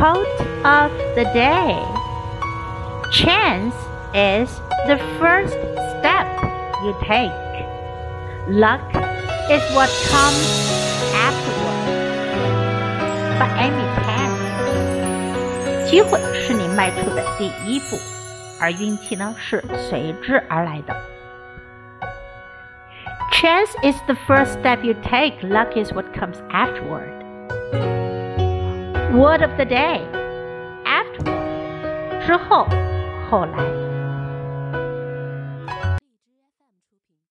Quote of the day Chance is the first step you take. Luck is what comes afterward. By Amy Tan。机会是你迈出的第一步，而运气呢是随之而来的。Chance is the first step you take. Luck is what comes afterward. Word of the day. Afterward. 之后，后来。